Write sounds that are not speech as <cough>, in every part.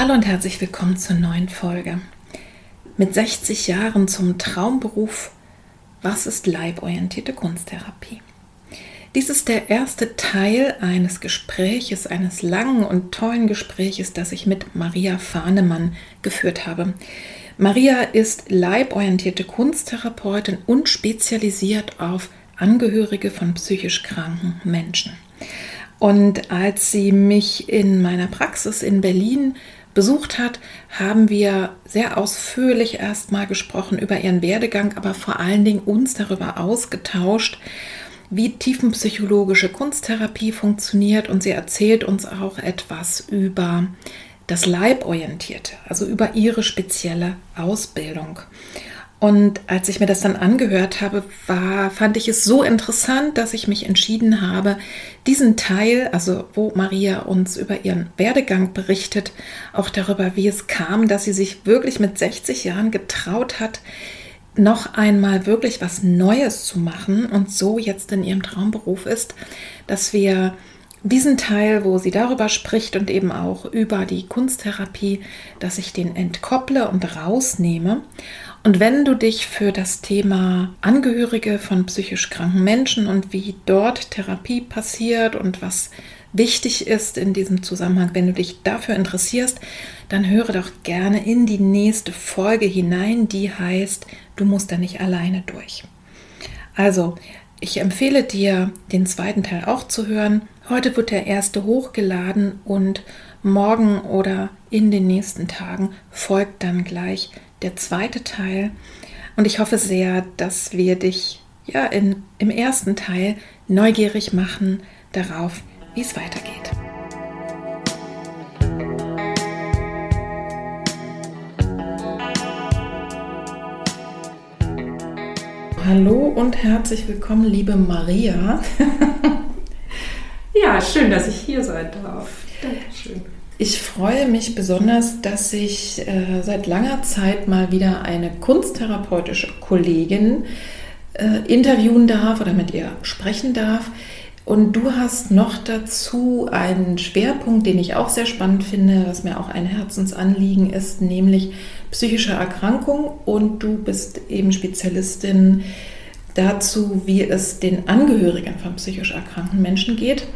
Hallo und herzlich willkommen zur neuen Folge. Mit 60 Jahren zum Traumberuf Was ist leiborientierte Kunsttherapie? Dies ist der erste Teil eines Gespräches, eines langen und tollen Gespräches, das ich mit Maria Fahnemann geführt habe. Maria ist leiborientierte Kunsttherapeutin und spezialisiert auf Angehörige von psychisch kranken Menschen. Und als sie mich in meiner Praxis in Berlin besucht hat, haben wir sehr ausführlich erstmal gesprochen über ihren Werdegang, aber vor allen Dingen uns darüber ausgetauscht, wie tiefenpsychologische Kunsttherapie funktioniert und sie erzählt uns auch etwas über das Leiborientierte, also über ihre spezielle Ausbildung. Und als ich mir das dann angehört habe, war, fand ich es so interessant, dass ich mich entschieden habe, diesen Teil, also wo Maria uns über ihren Werdegang berichtet, auch darüber, wie es kam, dass sie sich wirklich mit 60 Jahren getraut hat, noch einmal wirklich was Neues zu machen und so jetzt in ihrem Traumberuf ist, dass wir diesen Teil, wo sie darüber spricht und eben auch über die Kunsttherapie, dass ich den entkopple und rausnehme. Und wenn du dich für das Thema Angehörige von psychisch kranken Menschen und wie dort Therapie passiert und was wichtig ist in diesem Zusammenhang, wenn du dich dafür interessierst, dann höre doch gerne in die nächste Folge hinein, die heißt, du musst da nicht alleine durch. Also, ich empfehle dir, den zweiten Teil auch zu hören. Heute wird der erste hochgeladen und morgen oder in den nächsten Tagen folgt dann gleich der zweite Teil. Und ich hoffe sehr, dass wir dich ja in, im ersten Teil neugierig machen darauf, wie es weitergeht. Hallo und herzlich willkommen, liebe Maria. <laughs> ja, schön, dass ich hier sein darf. Dankeschön. Ich freue mich besonders, dass ich äh, seit langer Zeit mal wieder eine kunsttherapeutische Kollegin äh, interviewen darf oder mit ihr sprechen darf. Und du hast noch dazu einen Schwerpunkt, den ich auch sehr spannend finde, was mir auch ein Herzensanliegen ist, nämlich psychische Erkrankung und du bist eben Spezialistin dazu, wie es den Angehörigen von psychisch erkrankten Menschen geht.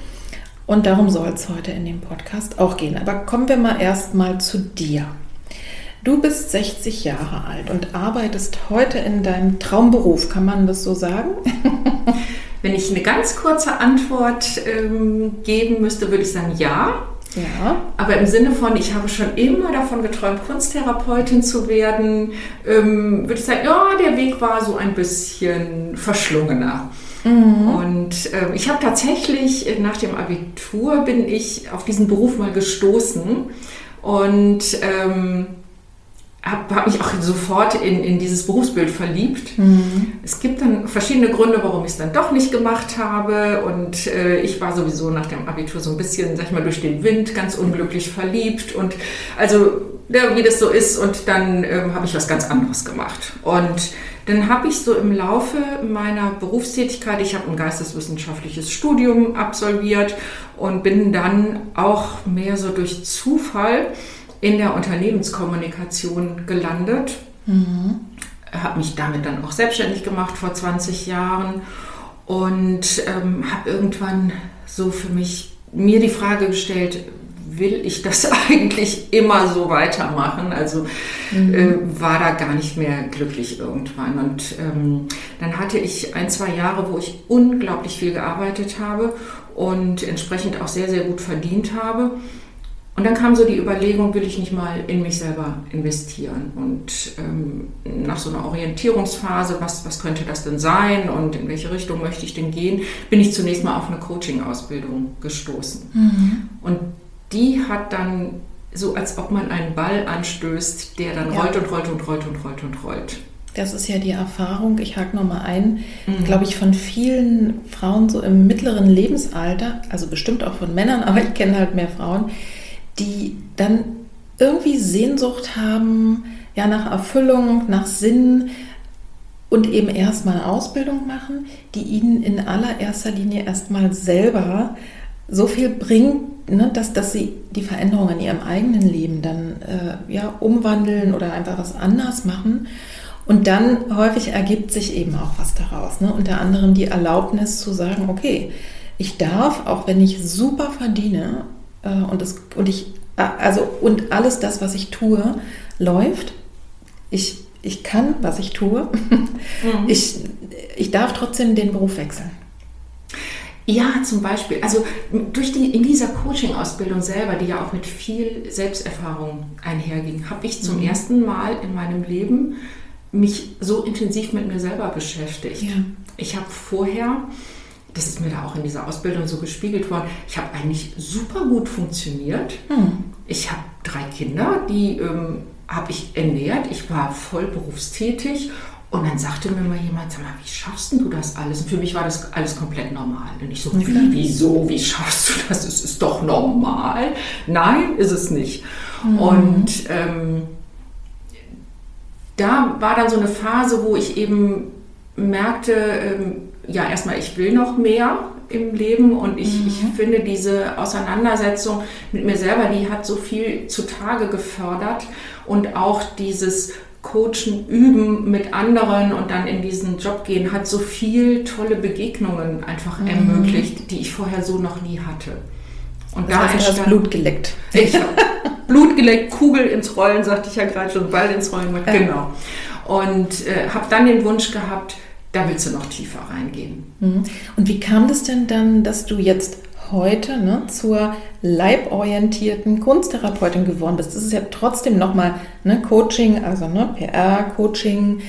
Und darum soll es heute in dem Podcast auch gehen. Aber kommen wir mal erstmal zu dir. Du bist 60 Jahre alt und arbeitest heute in deinem Traumberuf. Kann man das so sagen? <laughs> Wenn ich eine ganz kurze Antwort ähm, geben müsste, würde ich sagen ja. Ja. Aber im Sinne von, ich habe schon immer davon geträumt, Kunsttherapeutin zu werden, ähm, würde ich sagen, ja, der Weg war so ein bisschen verschlungener. Mhm. Und äh, ich habe tatsächlich äh, nach dem Abitur bin ich auf diesen Beruf mal gestoßen und ähm, habe hab mich auch sofort in, in dieses Berufsbild verliebt. Mhm. Es gibt dann verschiedene Gründe, warum ich es dann doch nicht gemacht habe. Und äh, ich war sowieso nach dem Abitur so ein bisschen, sag ich mal, durch den Wind ganz unglücklich verliebt. Und also, ja, wie das so ist. Und dann ähm, habe ich was ganz anderes gemacht. Und dann habe ich so im Laufe meiner Berufstätigkeit, ich habe ein geisteswissenschaftliches Studium absolviert und bin dann auch mehr so durch Zufall in der Unternehmenskommunikation gelandet. Mhm. Habe mich damit dann auch selbstständig gemacht vor 20 Jahren und ähm, habe irgendwann so für mich mir die Frage gestellt, will ich das <laughs> eigentlich immer so weitermachen? Also mhm. äh, war da gar nicht mehr glücklich irgendwann. Und ähm, dann hatte ich ein, zwei Jahre, wo ich unglaublich viel gearbeitet habe und entsprechend auch sehr, sehr gut verdient habe. Und dann kam so die Überlegung, will ich nicht mal in mich selber investieren? Und ähm, nach so einer Orientierungsphase, was, was könnte das denn sein und in welche Richtung möchte ich denn gehen, bin ich zunächst mal auf eine Coaching-Ausbildung gestoßen. Mhm. Und die hat dann so, als ob man einen Ball anstößt, der dann ja. rollt und rollt und rollt und rollt und rollt. Das ist ja die Erfahrung, ich hake nochmal ein, mhm. glaube ich, von vielen Frauen so im mittleren Lebensalter, also bestimmt auch von Männern, <laughs> aber ich kenne halt mehr Frauen, die dann irgendwie Sehnsucht haben, ja, nach Erfüllung, nach Sinn und eben erstmal Ausbildung machen, die ihnen in allererster Linie erstmal selber so viel bringt, ne, dass, dass sie die Veränderung in ihrem eigenen Leben dann äh, ja, umwandeln oder einfach was anders machen. Und dann häufig ergibt sich eben auch was daraus. Ne? Unter anderem die Erlaubnis zu sagen, okay, ich darf, auch wenn ich super verdiene äh, und, das, und ich, äh, also, und alles das, was ich tue, läuft. Ich, ich kann, was ich tue. <laughs> Mhm. Ich, ich darf trotzdem den Beruf wechseln. Ja, zum Beispiel. Also durch die, in dieser Coaching-Ausbildung selber, die ja auch mit viel Selbsterfahrung einherging, habe ich zum mhm. ersten Mal in meinem Leben mich so intensiv mit mir selber beschäftigt. Ja. Ich habe vorher das ist mir da auch in dieser Ausbildung so gespiegelt worden. Ich habe eigentlich super gut funktioniert. Mhm. Ich habe drei Kinder, die ähm, habe ich ernährt. Ich war voll berufstätig. Und dann sagte mir mal jemand, sag mal, wie schaffst du das alles? Und für mich war das alles komplett normal. Und ich so, wie, wieso, wie schaffst du das? Es ist doch normal. Nein, ist es nicht. Mhm. Und ähm, da war dann so eine Phase, wo ich eben merkte, ähm, ja, erstmal, ich will noch mehr im Leben und ich, mhm. ich finde diese Auseinandersetzung mit mir selber, die hat so viel zutage gefördert und auch dieses Coachen, Üben mit anderen und dann in diesen Job gehen, hat so viel tolle Begegnungen einfach mhm. ermöglicht, die ich vorher so noch nie hatte. Und das da heißt, entstand, Blut geleckt. Ich habe Blut geleckt, Kugel ins Rollen, sagte ich ja gerade schon, Ball ins Rollen, ja. genau. Und äh, habe dann den Wunsch gehabt, da willst du noch tiefer reingehen. Mhm. Und wie kam das denn dann, dass du jetzt heute ne, zur leiborientierten Kunsttherapeutin geworden bist? Das ist ja trotzdem nochmal ne, Coaching, also ne, PR, Coaching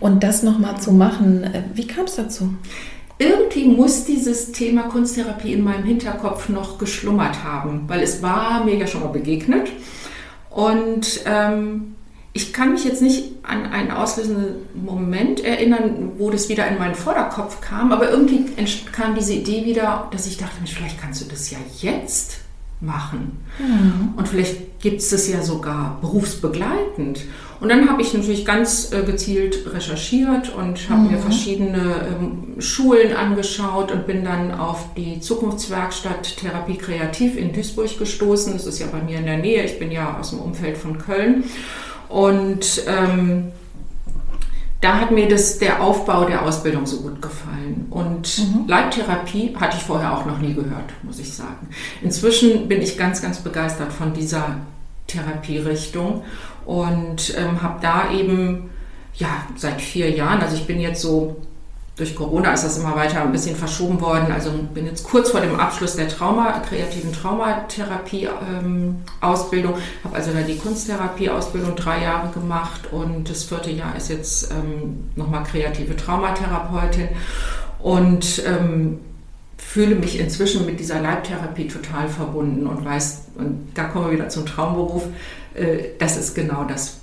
und das nochmal zu machen. Wie kam es dazu? Irgendwie muss dieses Thema Kunsttherapie in meinem Hinterkopf noch geschlummert haben, weil es war mir ja schon mal begegnet. Und ähm, ich kann mich jetzt nicht an einen auslösenden Moment erinnern, wo das wieder in meinen Vorderkopf kam, aber irgendwie kam diese Idee wieder, dass ich dachte, vielleicht kannst du das ja jetzt machen. Mhm. Und vielleicht gibt es das ja sogar berufsbegleitend. Und dann habe ich natürlich ganz äh, gezielt recherchiert und habe mhm. mir verschiedene ähm, Schulen angeschaut und bin dann auf die Zukunftswerkstatt Therapie Kreativ in Duisburg gestoßen. Das ist ja bei mir in der Nähe. Ich bin ja aus dem Umfeld von Köln. Und ähm, da hat mir das, der Aufbau der Ausbildung so gut gefallen. Und mhm. Leibtherapie hatte ich vorher auch noch nie gehört, muss ich sagen. Inzwischen bin ich ganz, ganz begeistert von dieser Therapierichtung und ähm, habe da eben ja seit vier Jahren, also ich bin jetzt so durch Corona ist das immer weiter ein bisschen verschoben worden. Also bin jetzt kurz vor dem Abschluss der Trauma, kreativen Traumatherapie-Ausbildung, ähm, habe also da die Kunsttherapie-Ausbildung drei Jahre gemacht und das vierte Jahr ist jetzt ähm, nochmal kreative Traumatherapeutin. Und ähm, fühle mich inzwischen mit dieser Leibtherapie total verbunden und weiß, und da kommen wir wieder zum Traumberuf, äh, das ist genau das,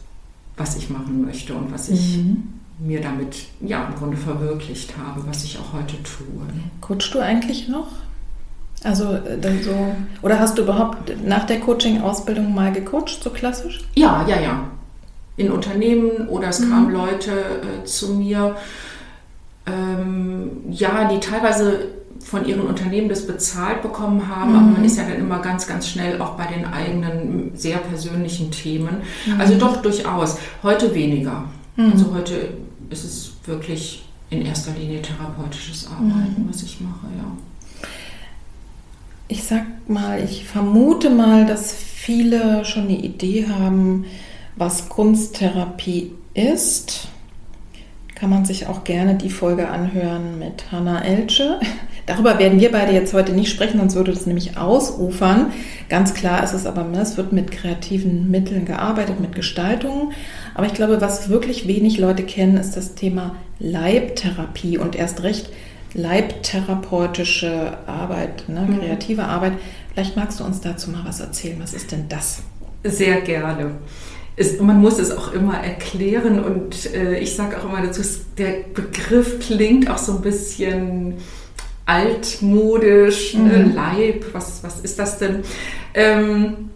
was ich machen möchte und was ich mhm mir damit ja im Grunde verwirklicht habe, was ich auch heute tue. Coachst du eigentlich noch? Also äh, dann so oder hast du überhaupt nach der Coaching-Ausbildung mal gecoacht, so klassisch? Ja, ja, ja. In Unternehmen oder es mhm. kamen Leute äh, zu mir, ähm, ja, die teilweise von ihren Unternehmen das bezahlt bekommen haben, mhm. aber man ist ja dann immer ganz, ganz schnell auch bei den eigenen sehr persönlichen Themen. Mhm. Also doch durchaus. Heute weniger. Mhm. Also heute ist es wirklich in erster Linie therapeutisches Arbeiten, mhm. was ich mache, ja. ich sag mal, ich vermute mal, dass viele schon eine Idee haben, was Kunsttherapie ist. Kann man sich auch gerne die Folge anhören mit Hannah Elche. Darüber werden wir beide jetzt heute nicht sprechen, sonst würde das nämlich ausufern. Ganz klar ist es aber, ne, es wird mit kreativen Mitteln gearbeitet, mit Gestaltungen. Aber ich glaube, was wirklich wenig Leute kennen, ist das Thema Leibtherapie und erst recht leibtherapeutische Arbeit, ne, mhm. kreative mhm. Arbeit. Vielleicht magst du uns dazu mal was erzählen. Was ist denn das? Sehr gerne. Es, man muss es auch immer erklären und äh, ich sage auch immer dazu, der Begriff klingt auch so ein bisschen altmodisch, ne, mhm. Leib, was, was ist das denn? Ähm,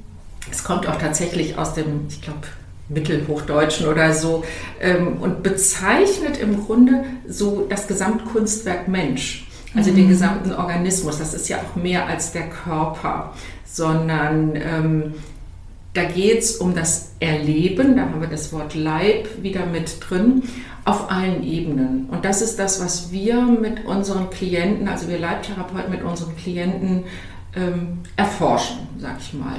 es kommt auch tatsächlich aus dem, ich glaube, Mittelhochdeutschen oder so ähm, und bezeichnet im Grunde so das Gesamtkunstwerk Mensch, also mhm. den gesamten Organismus. Das ist ja auch mehr als der Körper, sondern ähm, da geht es um das Erleben, da haben wir das Wort Leib wieder mit drin, auf allen Ebenen. Und das ist das, was wir mit unseren Klienten, also wir Leibtherapeuten mit unseren Klienten ähm, erforschen, sag ich mal.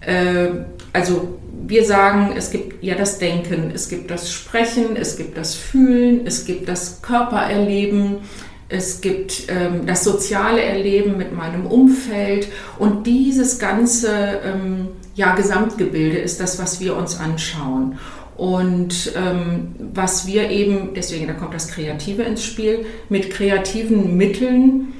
Äh, also wir sagen, es gibt ja das Denken, es gibt das Sprechen, es gibt das Fühlen, es gibt das Körpererleben, es gibt ähm, das soziale Erleben mit meinem Umfeld und dieses ganze ähm, ja, Gesamtgebilde ist das, was wir uns anschauen. Und ähm, was wir eben, deswegen da kommt das Kreative ins Spiel, mit kreativen Mitteln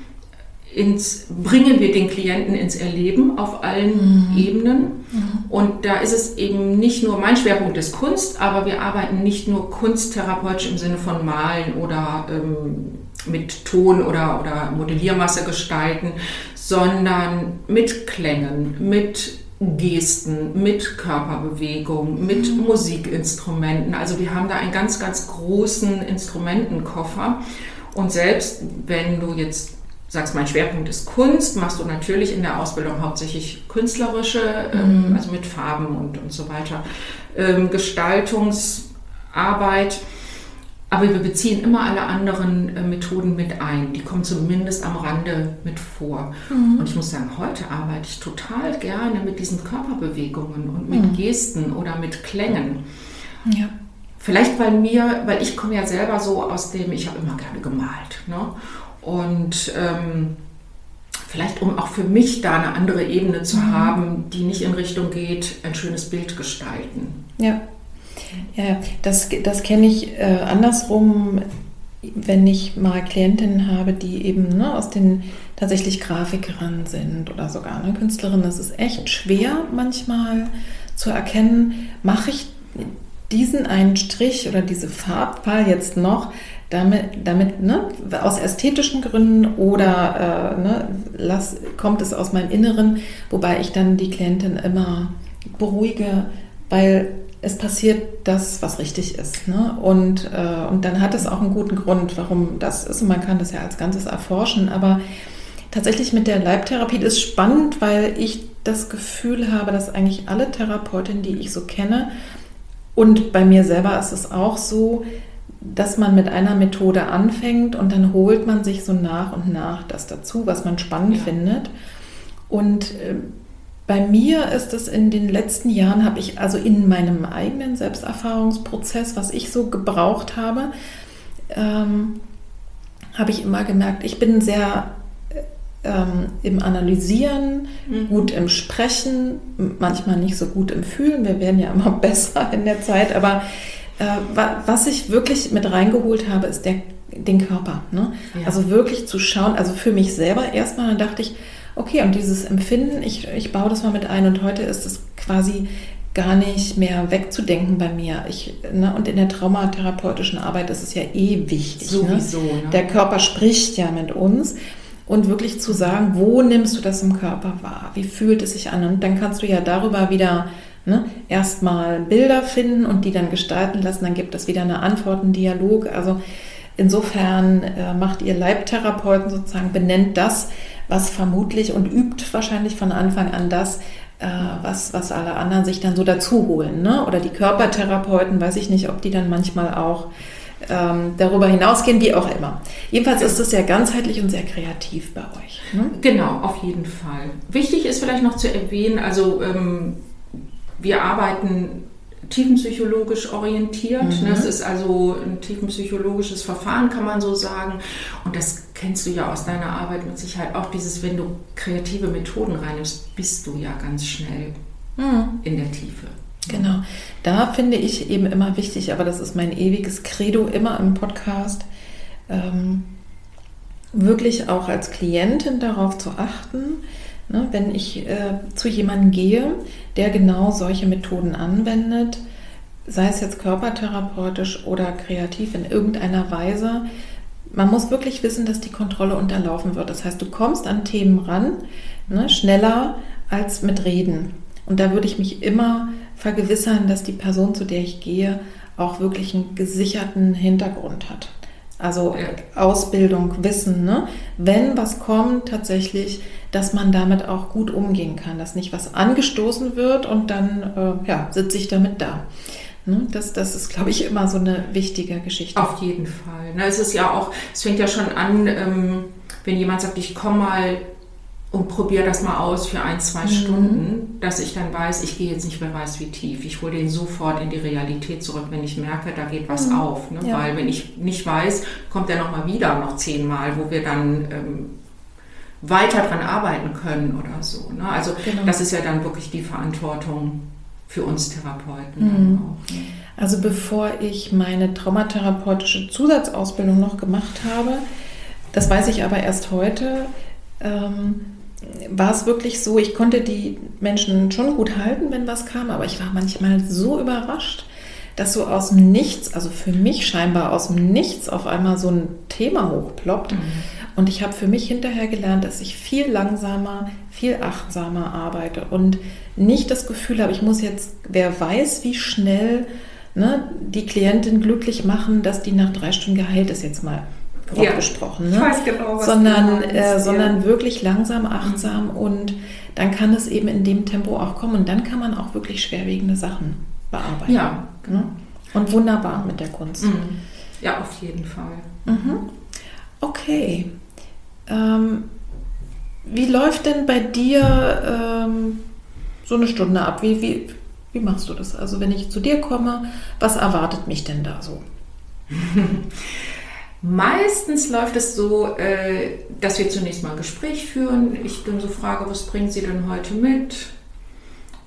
ins, bringen wir den Klienten ins Erleben auf allen mhm. Ebenen. Mhm. Und da ist es eben nicht nur, mein Schwerpunkt ist Kunst, aber wir arbeiten nicht nur kunsttherapeutisch im Sinne von Malen oder ähm, mit Ton oder, oder Modelliermasse gestalten, sondern mit Klängen, mit Gesten, mit Körperbewegung, mit mhm. Musikinstrumenten. Also wir haben da einen ganz, ganz großen Instrumentenkoffer. Und selbst wenn du jetzt sagst, mein Schwerpunkt ist Kunst, machst du natürlich in der Ausbildung hauptsächlich künstlerische, ähm, mhm. also mit Farben und, und so weiter, ähm, Gestaltungsarbeit. Aber wir beziehen immer alle anderen äh, Methoden mit ein. Die kommen zumindest am Rande mit vor. Mhm. Und ich muss sagen, heute arbeite ich total gerne mit diesen Körperbewegungen und mit mhm. Gesten oder mit Klängen. Ja. Vielleicht weil mir, weil ich komme ja selber so aus dem, ich habe immer gerne gemalt. Ne? Und ähm, vielleicht um auch für mich da eine andere Ebene zu mhm. haben, die nicht in Richtung geht, ein schönes Bild gestalten. Ja, ja das, das kenne ich äh, andersrum, wenn ich mal Klientinnen habe, die eben ne, aus den tatsächlich Grafikerinnen sind oder sogar eine Künstlerin. Das ist echt schwer manchmal zu erkennen, mache ich diesen einen Strich oder diese Farbwahl jetzt noch, damit, damit ne, aus ästhetischen Gründen oder äh, ne, lass, kommt es aus meinem Inneren, wobei ich dann die Klientin immer beruhige, weil es passiert das, was richtig ist. Ne? Und, äh, und dann hat es auch einen guten Grund, warum das ist. Und man kann das ja als Ganzes erforschen. Aber tatsächlich mit der Leibtherapie ist spannend, weil ich das Gefühl habe, dass eigentlich alle Therapeutinnen, die ich so kenne, und bei mir selber ist es auch so, dass man mit einer Methode anfängt und dann holt man sich so nach und nach das dazu, was man spannend ja. findet. Und äh, bei mir ist es in den letzten Jahren, habe ich also in meinem eigenen Selbsterfahrungsprozess, was ich so gebraucht habe, ähm, habe ich immer gemerkt, ich bin sehr ähm, im Analysieren, mhm. gut im Sprechen, manchmal nicht so gut im Fühlen. Wir werden ja immer <laughs> besser in der Zeit, aber äh, was ich wirklich mit reingeholt habe, ist der, den Körper. Ne? Ja. Also wirklich zu schauen, also für mich selber erstmal, dann dachte ich, okay, und dieses Empfinden, ich, ich baue das mal mit ein und heute ist es quasi gar nicht mehr wegzudenken bei mir. Ich, ne, und in der traumatherapeutischen Arbeit ist es ja eh wichtig. Ne? Sowieso. Ne? Ne? Der Körper spricht ja mit uns. Und wirklich zu sagen, wo nimmst du das im Körper wahr? Wie fühlt es sich an? Und dann kannst du ja darüber wieder Ne? Erstmal Bilder finden und die dann gestalten lassen, dann gibt es wieder eine Antwort, einen Dialog. Also insofern äh, macht ihr Leibtherapeuten sozusagen, benennt das, was vermutlich und übt wahrscheinlich von Anfang an das, äh, was, was alle anderen sich dann so dazu holen. Ne? Oder die Körpertherapeuten, weiß ich nicht, ob die dann manchmal auch ähm, darüber hinausgehen, wie auch immer. Jedenfalls ist es ja ganzheitlich und sehr kreativ bei euch. Ne? Genau, auf jeden Fall. Wichtig ist vielleicht noch zu erwähnen, also ähm, wir arbeiten tiefenpsychologisch orientiert. Mhm. Das ist also ein tiefenpsychologisches Verfahren, kann man so sagen. Und das kennst du ja aus deiner Arbeit mit Sicherheit auch, dieses, wenn du kreative Methoden reinnimmst, bist du ja ganz schnell mhm. in der Tiefe. Genau. Da finde ich eben immer wichtig, aber das ist mein ewiges Credo immer im Podcast, ähm, wirklich auch als Klientin darauf zu achten, ne, wenn ich äh, zu jemandem gehe, der genau solche Methoden anwendet, sei es jetzt körpertherapeutisch oder kreativ in irgendeiner Weise, man muss wirklich wissen, dass die Kontrolle unterlaufen wird. Das heißt, du kommst an Themen ran, ne, schneller als mit Reden. Und da würde ich mich immer vergewissern, dass die Person, zu der ich gehe, auch wirklich einen gesicherten Hintergrund hat. Also ja. Ausbildung, Wissen. Ne? Wenn was kommt, tatsächlich, dass man damit auch gut umgehen kann, dass nicht was angestoßen wird und dann äh, ja, sitze ich damit da. Ne? Das, das ist, glaube ich, immer so eine wichtige Geschichte. Auf jeden Fall. Ne? Es ist ja auch, es fängt ja schon an, ähm, wenn jemand sagt, ich komme mal und probiere das mal aus für ein, zwei mhm. Stunden, dass ich dann weiß, ich gehe jetzt nicht mehr weiß wie tief. Ich hole den sofort in die Realität zurück, wenn ich merke, da geht was mhm. auf. Ne? Ja. Weil wenn ich nicht weiß, kommt er nochmal wieder, noch zehnmal, wo wir dann ähm, weiter dran arbeiten können oder so. Ne? Also genau. das ist ja dann wirklich die Verantwortung für uns Therapeuten. Mhm. Auch, ne? Also bevor ich meine traumatherapeutische Zusatzausbildung noch gemacht habe, das weiß ich aber erst heute, ähm, war es wirklich so, ich konnte die Menschen schon gut halten, wenn was kam, aber ich war manchmal so überrascht, dass so aus dem Nichts, also für mich scheinbar aus dem Nichts auf einmal so ein Thema hochploppt. Mhm. Und ich habe für mich hinterher gelernt, dass ich viel langsamer, viel achtsamer arbeite und nicht das Gefühl habe, ich muss jetzt, wer weiß, wie schnell ne, die Klientin glücklich machen, dass die nach drei Stunden geheilt ist, jetzt mal ja, gesprochen. Ne? Genau, sondern, du äh, sondern wirklich langsam, achtsam mhm. und dann kann es eben in dem Tempo auch kommen und dann kann man auch wirklich schwerwiegende Sachen bearbeiten. Ja. Ne? Und wunderbar mit der Kunst. Mhm. Ja, auf jeden Fall. Mhm. Okay. Ähm, wie läuft denn bei dir ähm, so eine Stunde ab? Wie, wie, wie machst du das? Also wenn ich zu dir komme, was erwartet mich denn da so? <laughs> Meistens läuft es so, äh, dass wir zunächst mal ein Gespräch führen. Ich dann so frage, was bringen Sie denn heute mit?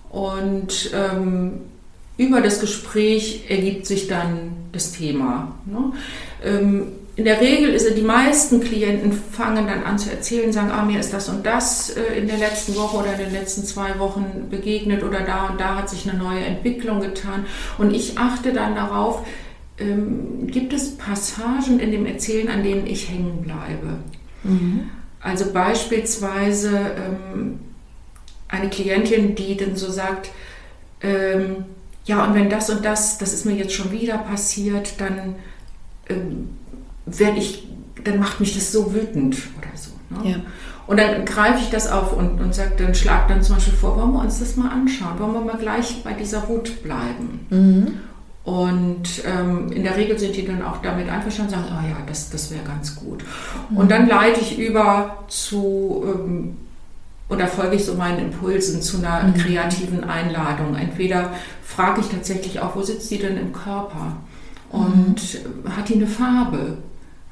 Und ähm, über das Gespräch ergibt sich dann das Thema. Ne? Ähm, in der Regel ist es, die meisten Klienten fangen dann an zu erzählen, sagen, ah, mir ist das und das äh, in der letzten Woche oder in den letzten zwei Wochen begegnet oder da und da hat sich eine neue Entwicklung getan. Und ich achte dann darauf, ähm, gibt es Passagen in dem Erzählen, an denen ich hängen bleibe. Mhm. Also beispielsweise ähm, eine Klientin, die dann so sagt, ähm, ja, und wenn das und das, das ist mir jetzt schon wieder passiert, dann ähm, werde ich, dann macht mich das so wütend oder so. Ne? Ja. Und dann greife ich das auf und, und sage, dann schlag dann zum Beispiel vor, wollen wir uns das mal anschauen, wollen wir mal gleich bei dieser Wut bleiben. Mhm. Und ähm, in der Regel sind die dann auch damit einverstanden und sagen, oh ja, das, das wäre ganz gut. Mhm. Und dann leite ich über zu, ähm, oder folge ich so meinen Impulsen zu einer mhm. kreativen Einladung. Entweder frage ich tatsächlich auch, wo sitzt die denn im Körper? Und mhm. hat die eine Farbe?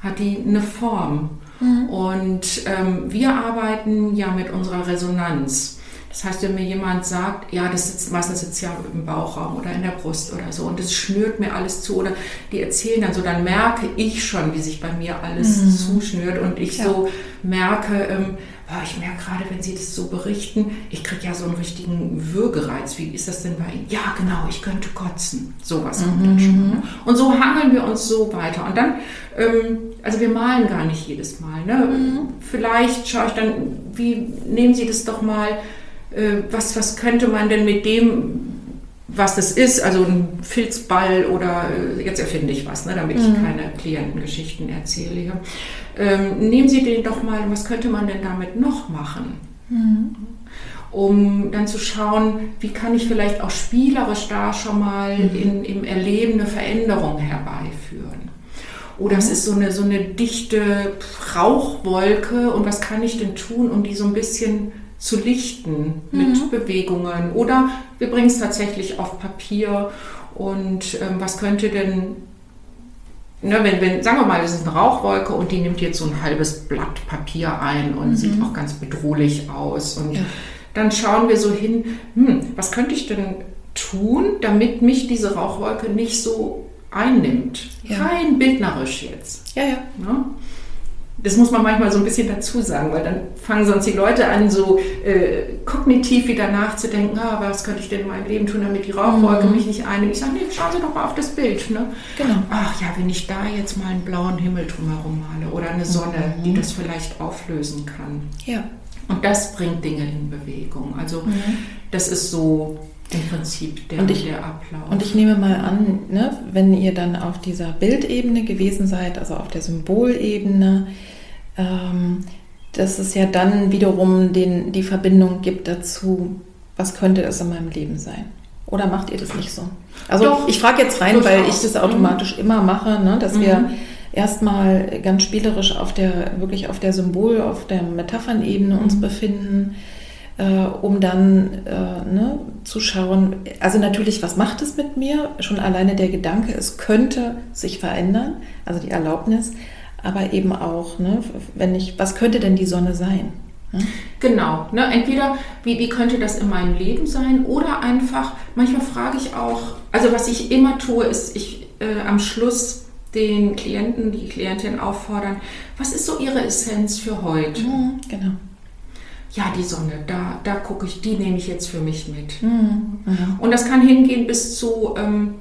Hat die eine Form? Mhm. Und ähm, wir arbeiten ja mit unserer Resonanz. Das heißt, wenn mir jemand sagt, ja, das sitzt meistens sitzt ja im Bauchraum oder in der Brust oder so und das schnürt mir alles zu oder die erzählen dann so, dann merke ich schon, wie sich bei mir alles mhm. zuschnürt und ich ja. so merke, ähm, oh, ich merke gerade, wenn Sie das so berichten, ich kriege ja so einen richtigen Würgereiz. Wie ist das denn bei Ihnen? Ja, genau, ich könnte kotzen. Sowas mhm. kommt dann schon. Ne? Und so hangeln wir uns so weiter. Und dann, ähm, also wir malen gar nicht jedes Mal. Ne? Mhm. Vielleicht schaue ich dann, wie nehmen Sie das doch mal was, was könnte man denn mit dem, was das ist, also ein Filzball oder äh, jetzt erfinde ich was, ne, damit ich mhm. keine Klientengeschichten erzähle. Ähm, nehmen Sie den doch mal, was könnte man denn damit noch machen? Mhm. Um dann zu schauen, wie kann ich vielleicht auch spielerisch da schon mal mhm. in, im Erleben eine Veränderung herbeiführen. Oder es mhm. ist so eine, so eine dichte Rauchwolke und was kann ich denn tun, um die so ein bisschen zu lichten mit mhm. Bewegungen? Oder wir bringen es tatsächlich auf Papier und ähm, was könnte denn Ne, wenn, wenn, sagen wir mal, es ist eine Rauchwolke und die nimmt jetzt so ein halbes Blatt Papier ein und mhm. sieht auch ganz bedrohlich aus. Und ja. dann schauen wir so hin, hm, was könnte ich denn tun, damit mich diese Rauchwolke nicht so einnimmt? Ja. Rein bildnerisch jetzt. Ja, ja. Ne? Das muss man manchmal so ein bisschen dazu sagen, weil dann fangen sonst die Leute an, so äh, kognitiv wieder nachzudenken, ah, was könnte ich denn in meinem Leben tun, damit die Rauchwolke mhm. mich nicht einnimmt. Ich sage, nee, schauen Sie doch mal auf das Bild. Ne? Genau. Ach ja, wenn ich da jetzt mal einen blauen Himmel drumherum male oder eine Sonne, mhm. die das vielleicht auflösen kann. Ja. Und das bringt Dinge in Bewegung. Also mhm. das ist so im Prinzip der, und ich, der Ablauf. Und ich nehme mal an, ne, wenn ihr dann auf dieser Bildebene gewesen seid, also auf der Symbolebene, ähm, dass es ja dann wiederum den, die Verbindung gibt dazu, was könnte es in meinem Leben sein. Oder macht ihr das nicht so? Also Doch, ich frage jetzt rein, weil ich das automatisch mhm. immer mache, ne, dass mhm. wir erstmal ganz spielerisch auf der, wirklich auf der Symbol, auf der Metaphernebene uns mhm. befinden, äh, um dann äh, ne, zu schauen, also natürlich, was macht es mit mir? Schon alleine der Gedanke, es könnte sich verändern, also die Erlaubnis, aber eben auch, ne, wenn ich, was könnte denn die Sonne sein? Genau, ne, entweder wie, wie könnte das in meinem Leben sein oder einfach, manchmal frage ich auch, also was ich immer tue, ist, ich äh, am Schluss den Klienten, die Klientin auffordern, was ist so ihre Essenz für heute? Mhm, genau. Ja, die Sonne, da, da gucke ich, die nehme ich jetzt für mich mit. Mhm, mhm. Und das kann hingehen bis zu, ähm,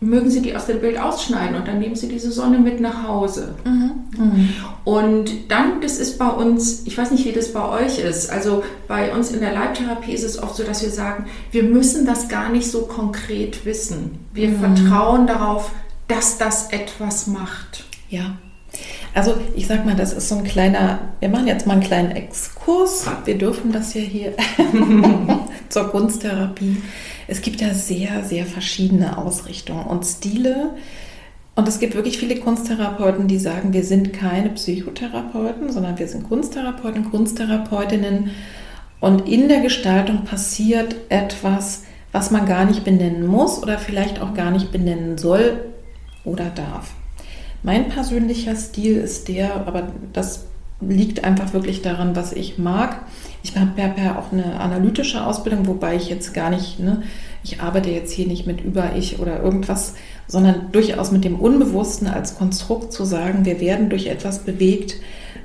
mögen Sie die aus dem Bild ausschneiden und dann nehmen Sie diese Sonne mit nach Hause. Mhm. Mhm. Und dann, das ist bei uns, ich weiß nicht, wie das bei euch ist, also bei uns in der Leibtherapie ist es oft so, dass wir sagen, wir müssen das gar nicht so konkret wissen. Wir mhm. vertrauen darauf, dass das etwas macht. Ja. Also ich sag mal, das ist so ein kleiner, wir machen jetzt mal einen kleinen Exkurs. Wir dürfen das ja hier <laughs> zur Kunsttherapie. Es gibt ja sehr, sehr verschiedene Ausrichtungen und Stile. Und es gibt wirklich viele Kunsttherapeuten, die sagen, wir sind keine Psychotherapeuten, sondern wir sind Kunsttherapeuten, Kunsttherapeutinnen. Und in der Gestaltung passiert etwas, was man gar nicht benennen muss oder vielleicht auch gar nicht benennen soll oder darf. Mein persönlicher Stil ist der, aber das liegt einfach wirklich daran, was ich mag. Ich habe ja auch eine analytische Ausbildung, wobei ich jetzt gar nicht, ne, ich arbeite jetzt hier nicht mit Über-Ich oder irgendwas, sondern durchaus mit dem Unbewussten als Konstrukt zu sagen, wir werden durch etwas bewegt,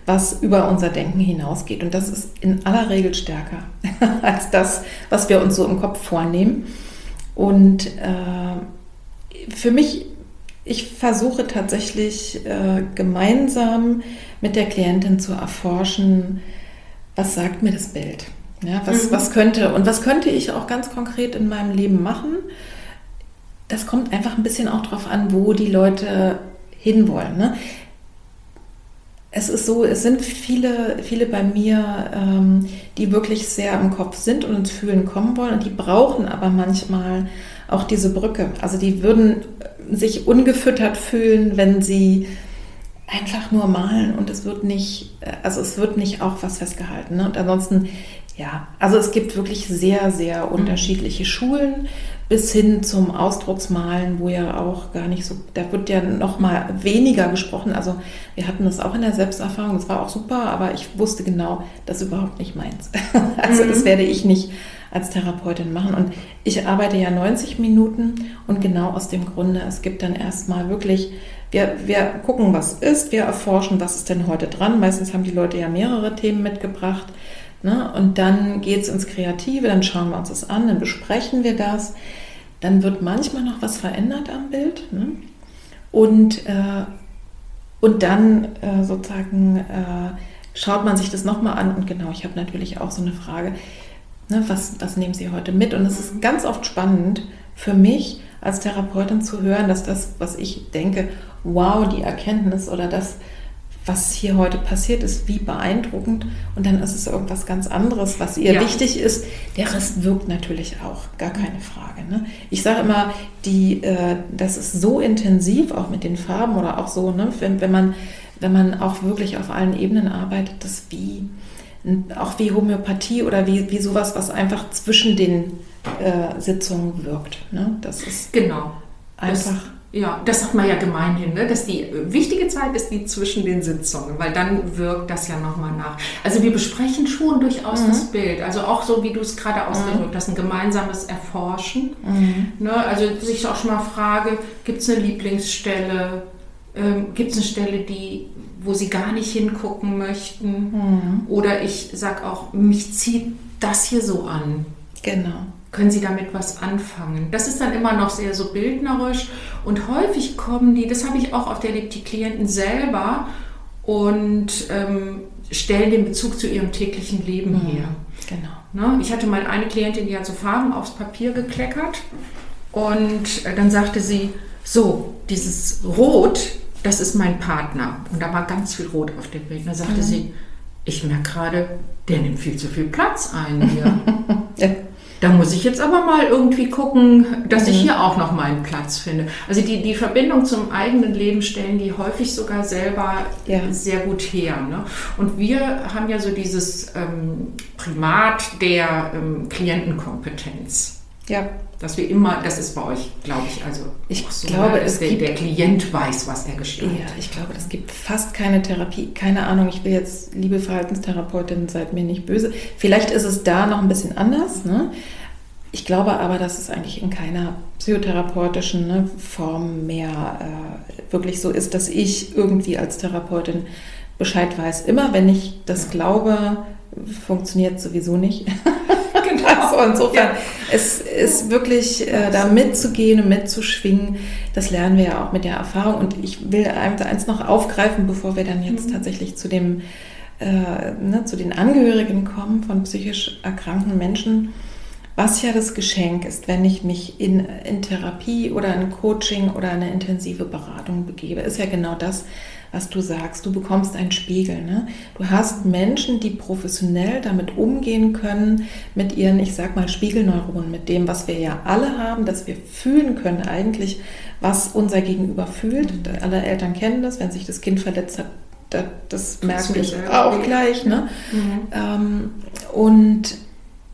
was über unser Denken hinausgeht. Und das ist in aller Regel stärker <laughs> als das, was wir uns so im Kopf vornehmen. Und äh, für mich, ich versuche tatsächlich äh, gemeinsam mit der Klientin zu erforschen, was sagt mir das Bild? Ja, was, mhm. was könnte und was könnte ich auch ganz konkret in meinem Leben machen? Das kommt einfach ein bisschen auch darauf an, wo die Leute hinwollen. Ne? Es ist so, es sind viele, viele bei mir, ähm, die wirklich sehr im Kopf sind und ins Fühlen kommen wollen und die brauchen aber manchmal auch diese Brücke. Also die würden sich ungefüttert fühlen, wenn sie einfach nur malen und es wird nicht, also es wird nicht auch was festgehalten. Ne? Und ansonsten, ja, also es gibt wirklich sehr, sehr mhm. unterschiedliche mhm. Schulen bis hin zum Ausdrucksmalen, wo ja auch gar nicht so, da wird ja noch mal weniger gesprochen. Also wir hatten das auch in der Selbsterfahrung, das war auch super, aber ich wusste genau, das ist überhaupt nicht meins. <laughs> also mhm. das werde ich nicht als Therapeutin machen. Und ich arbeite ja 90 Minuten und genau aus dem Grunde, es gibt dann erstmal wirklich wir, wir gucken, was ist, wir erforschen, was ist denn heute dran. Meistens haben die Leute ja mehrere Themen mitgebracht. Ne? Und dann geht es ins Kreative, dann schauen wir uns das an, dann besprechen wir das. Dann wird manchmal noch was verändert am Bild. Ne? Und, äh, und dann äh, sozusagen äh, schaut man sich das nochmal an. Und genau, ich habe natürlich auch so eine Frage, ne, was, was nehmen Sie heute mit? Und es ist ganz oft spannend für mich als Therapeutin zu hören, dass das, was ich denke, wow, die Erkenntnis oder das was hier heute passiert ist, wie beeindruckend. Und dann ist es irgendwas ganz anderes, was ihr ja. wichtig ist. Der Rest wirkt natürlich auch, gar keine Frage. Ne? Ich sage immer, die, äh, das ist so intensiv, auch mit den Farben oder auch so, ne? wenn, wenn, man, wenn man auch wirklich auf allen Ebenen arbeitet, das wie auch wie Homöopathie oder wie, wie sowas, was einfach zwischen den äh, Sitzungen wirkt. Ne? Das ist genau einfach. Das ja, das sagt man ja gemeinhin, ne? dass die wichtige Zeit ist die zwischen den Sitzungen, weil dann wirkt das ja nochmal nach. Also wir besprechen schon durchaus mhm. das Bild, also auch so, wie du es gerade mhm. ausgedrückt hast, ein gemeinsames Erforschen. Mhm. Ne? Also sich auch schon mal frage, gibt es eine Lieblingsstelle, ähm, gibt es eine Stelle, die, wo sie gar nicht hingucken möchten? Mhm. Oder ich sage auch, mich zieht das hier so an. Genau können Sie damit was anfangen? Das ist dann immer noch sehr so bildnerisch und häufig kommen die, das habe ich auch auf der die Klienten selber und ähm, stellen den Bezug zu ihrem täglichen Leben mhm. her. Genau. Ne? Ich hatte mal eine Klientin, die hat so Farben aufs Papier gekleckert und äh, dann sagte sie, so, dieses Rot, das ist mein Partner. Und da war ganz viel Rot auf dem Bild. Und dann sagte mhm. sie, ich merke gerade, der nimmt viel zu viel Platz ein hier. <laughs> ja. Da muss ich jetzt aber mal irgendwie gucken, dass mhm. ich hier auch noch meinen Platz finde. Also die, die Verbindung zum eigenen Leben stellen die häufig sogar selber ja. sehr gut her. Ne? Und wir haben ja so dieses ähm, Primat der ähm, Klientenkompetenz. Ja. Dass wir immer, das ist bei euch, glaube ich, also ich so, glaube, dass der, der, Klient weiß, was er gestaltet. Ja, ich glaube, es gibt fast keine Therapie, keine Ahnung, ich will jetzt, liebe Verhaltenstherapeutin, seid mir nicht böse. Vielleicht ist es da noch ein bisschen anders, ne? Ich glaube aber, dass es eigentlich in keiner psychotherapeutischen ne, Form mehr äh, wirklich so ist, dass ich irgendwie als Therapeutin Bescheid weiß. Immer wenn ich das glaube, funktioniert sowieso nicht. <laughs> Also <laughs> insofern, ja. es ist wirklich äh, da mitzugehen und mitzuschwingen, das lernen wir ja auch mit der Erfahrung. Und ich will eins noch aufgreifen, bevor wir dann jetzt mhm. tatsächlich zu dem äh, ne, zu den Angehörigen kommen von psychisch erkrankten Menschen, was ja das Geschenk ist, wenn ich mich in, in Therapie oder in Coaching oder eine intensive Beratung begebe, ist ja genau das, was du sagst. Du bekommst einen Spiegel. Ne? Du hast Menschen, die professionell damit umgehen können, mit ihren, ich sag mal, Spiegelneuronen, mit dem, was wir ja alle haben, dass wir fühlen können eigentlich, was unser Gegenüber fühlt. Mhm. Alle Eltern kennen das, wenn sich das Kind verletzt hat, das, das merke ich auch gleich. Ne? Mhm. Ähm, und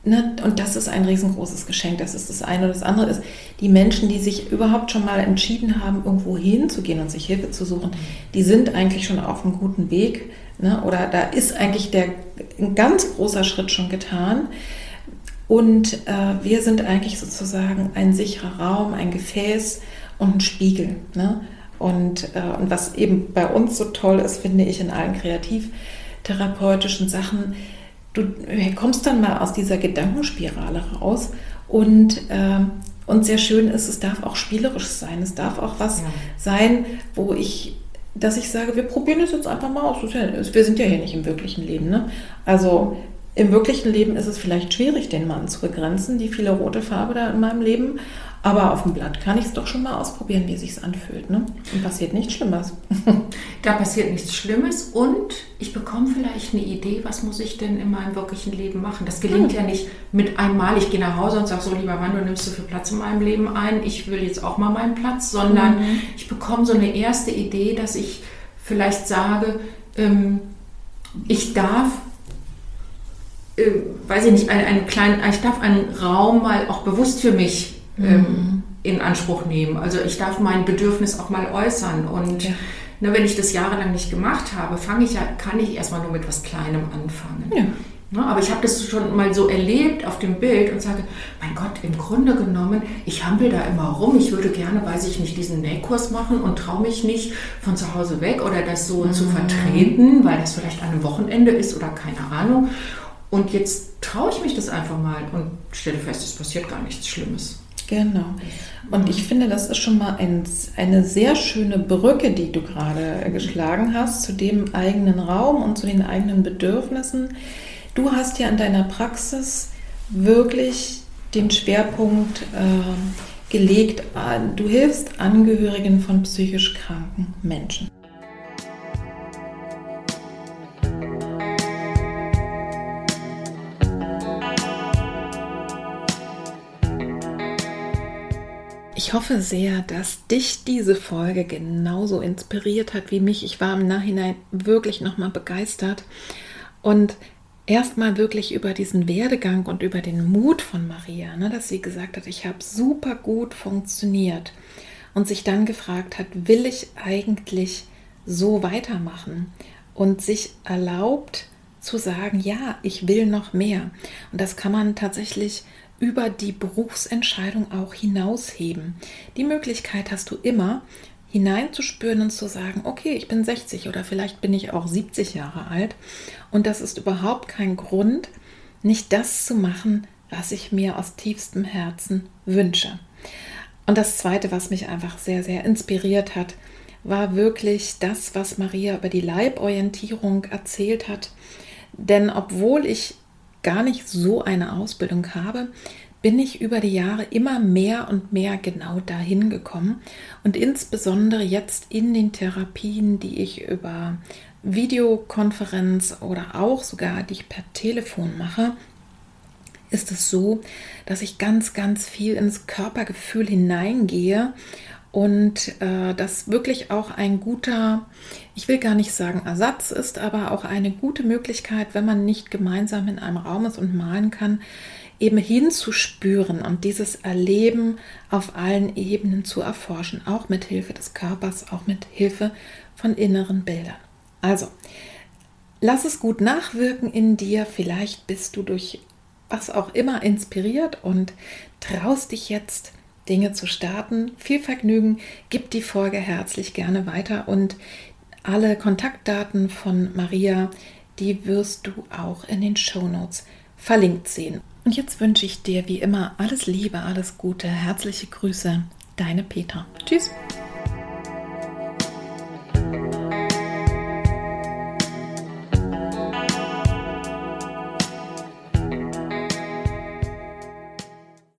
Ne, und das ist ein riesengroßes Geschenk. Das ist das eine. Und das andere ist, die Menschen, die sich überhaupt schon mal entschieden haben, irgendwo hinzugehen und sich Hilfe zu suchen, die sind eigentlich schon auf einem guten Weg. Ne? Oder da ist eigentlich der, ein ganz großer Schritt schon getan. Und äh, wir sind eigentlich sozusagen ein sicherer Raum, ein Gefäß und ein Spiegel. Ne? Und, äh, und was eben bei uns so toll ist, finde ich, in allen kreativtherapeutischen Sachen, du kommst dann mal aus dieser Gedankenspirale raus und, äh, und sehr schön ist, es darf auch spielerisch sein. Es darf auch was ja. sein, wo ich, dass ich sage, wir probieren es jetzt einfach mal aus. Wir sind ja hier nicht im wirklichen Leben. Ne? Also im wirklichen Leben ist es vielleicht schwierig, den Mann zu begrenzen, die viele rote Farbe da in meinem Leben. Aber auf dem Blatt kann ich es doch schon mal ausprobieren, wie sich anfühlt. Ne? Und passiert nichts Schlimmes. <laughs> da passiert nichts Schlimmes und ich bekomme vielleicht eine Idee, was muss ich denn in meinem wirklichen Leben machen. Das gelingt hm. ja nicht mit einmal, ich gehe nach Hause und sage so, lieber Mann, du nimmst so viel Platz in meinem Leben ein, ich will jetzt auch mal meinen Platz, sondern mhm. ich bekomme so eine erste Idee, dass ich vielleicht sage, ähm, ich darf äh, weiß ich nicht, einen, einen kleinen, ich darf einen Raum mal auch bewusst für mich mhm. in Anspruch nehmen. Also ich darf mein Bedürfnis auch mal äußern. Und ja. ne, wenn ich das jahrelang nicht gemacht habe, fange ich ja, kann ich erstmal nur mit was Kleinem anfangen. Ja. Ne, aber ich habe das schon mal so erlebt auf dem Bild und sage, mein Gott, im Grunde genommen, ich hampel da immer rum. Ich würde gerne, weiß ich nicht, diesen Nähkurs machen und traue mich nicht von zu Hause weg oder das so mhm. zu vertreten, weil das vielleicht an einem Wochenende ist oder keine Ahnung. Und jetzt traue ich mich das einfach mal und stelle fest, es passiert gar nichts Schlimmes. Genau. Und ich finde, das ist schon mal ein, eine sehr schöne Brücke, die du gerade geschlagen hast, zu dem eigenen Raum und zu den eigenen Bedürfnissen. Du hast ja in deiner Praxis wirklich den Schwerpunkt äh, gelegt, du hilfst Angehörigen von psychisch kranken Menschen. Ich hoffe sehr, dass dich diese Folge genauso inspiriert hat wie mich. Ich war im Nachhinein wirklich nochmal begeistert und erstmal wirklich über diesen Werdegang und über den Mut von Maria, ne, dass sie gesagt hat, ich habe super gut funktioniert und sich dann gefragt hat, will ich eigentlich so weitermachen und sich erlaubt zu sagen, ja, ich will noch mehr. Und das kann man tatsächlich über die Berufsentscheidung auch hinausheben. Die Möglichkeit hast du immer, hineinzuspüren und zu sagen, okay, ich bin 60 oder vielleicht bin ich auch 70 Jahre alt und das ist überhaupt kein Grund, nicht das zu machen, was ich mir aus tiefstem Herzen wünsche. Und das Zweite, was mich einfach sehr, sehr inspiriert hat, war wirklich das, was Maria über die Leiborientierung erzählt hat. Denn obwohl ich gar nicht so eine Ausbildung habe, bin ich über die Jahre immer mehr und mehr genau dahin gekommen. Und insbesondere jetzt in den Therapien, die ich über Videokonferenz oder auch sogar die ich per Telefon mache, ist es so, dass ich ganz, ganz viel ins Körpergefühl hineingehe und äh, das wirklich auch ein guter, ich will gar nicht sagen Ersatz ist, aber auch eine gute Möglichkeit, wenn man nicht gemeinsam in einem Raum ist und malen kann, eben hinzuspüren und dieses Erleben auf allen Ebenen zu erforschen, auch mit Hilfe des Körpers, auch mit Hilfe von inneren Bildern. Also, lass es gut nachwirken in dir, vielleicht bist du durch was auch immer inspiriert und traust dich jetzt Dinge zu starten. Viel Vergnügen, gib die Folge herzlich gerne weiter und alle Kontaktdaten von Maria, die wirst du auch in den Show Notes verlinkt sehen. Und jetzt wünsche ich dir wie immer alles Liebe, alles Gute, herzliche Grüße, deine Petra. Tschüss.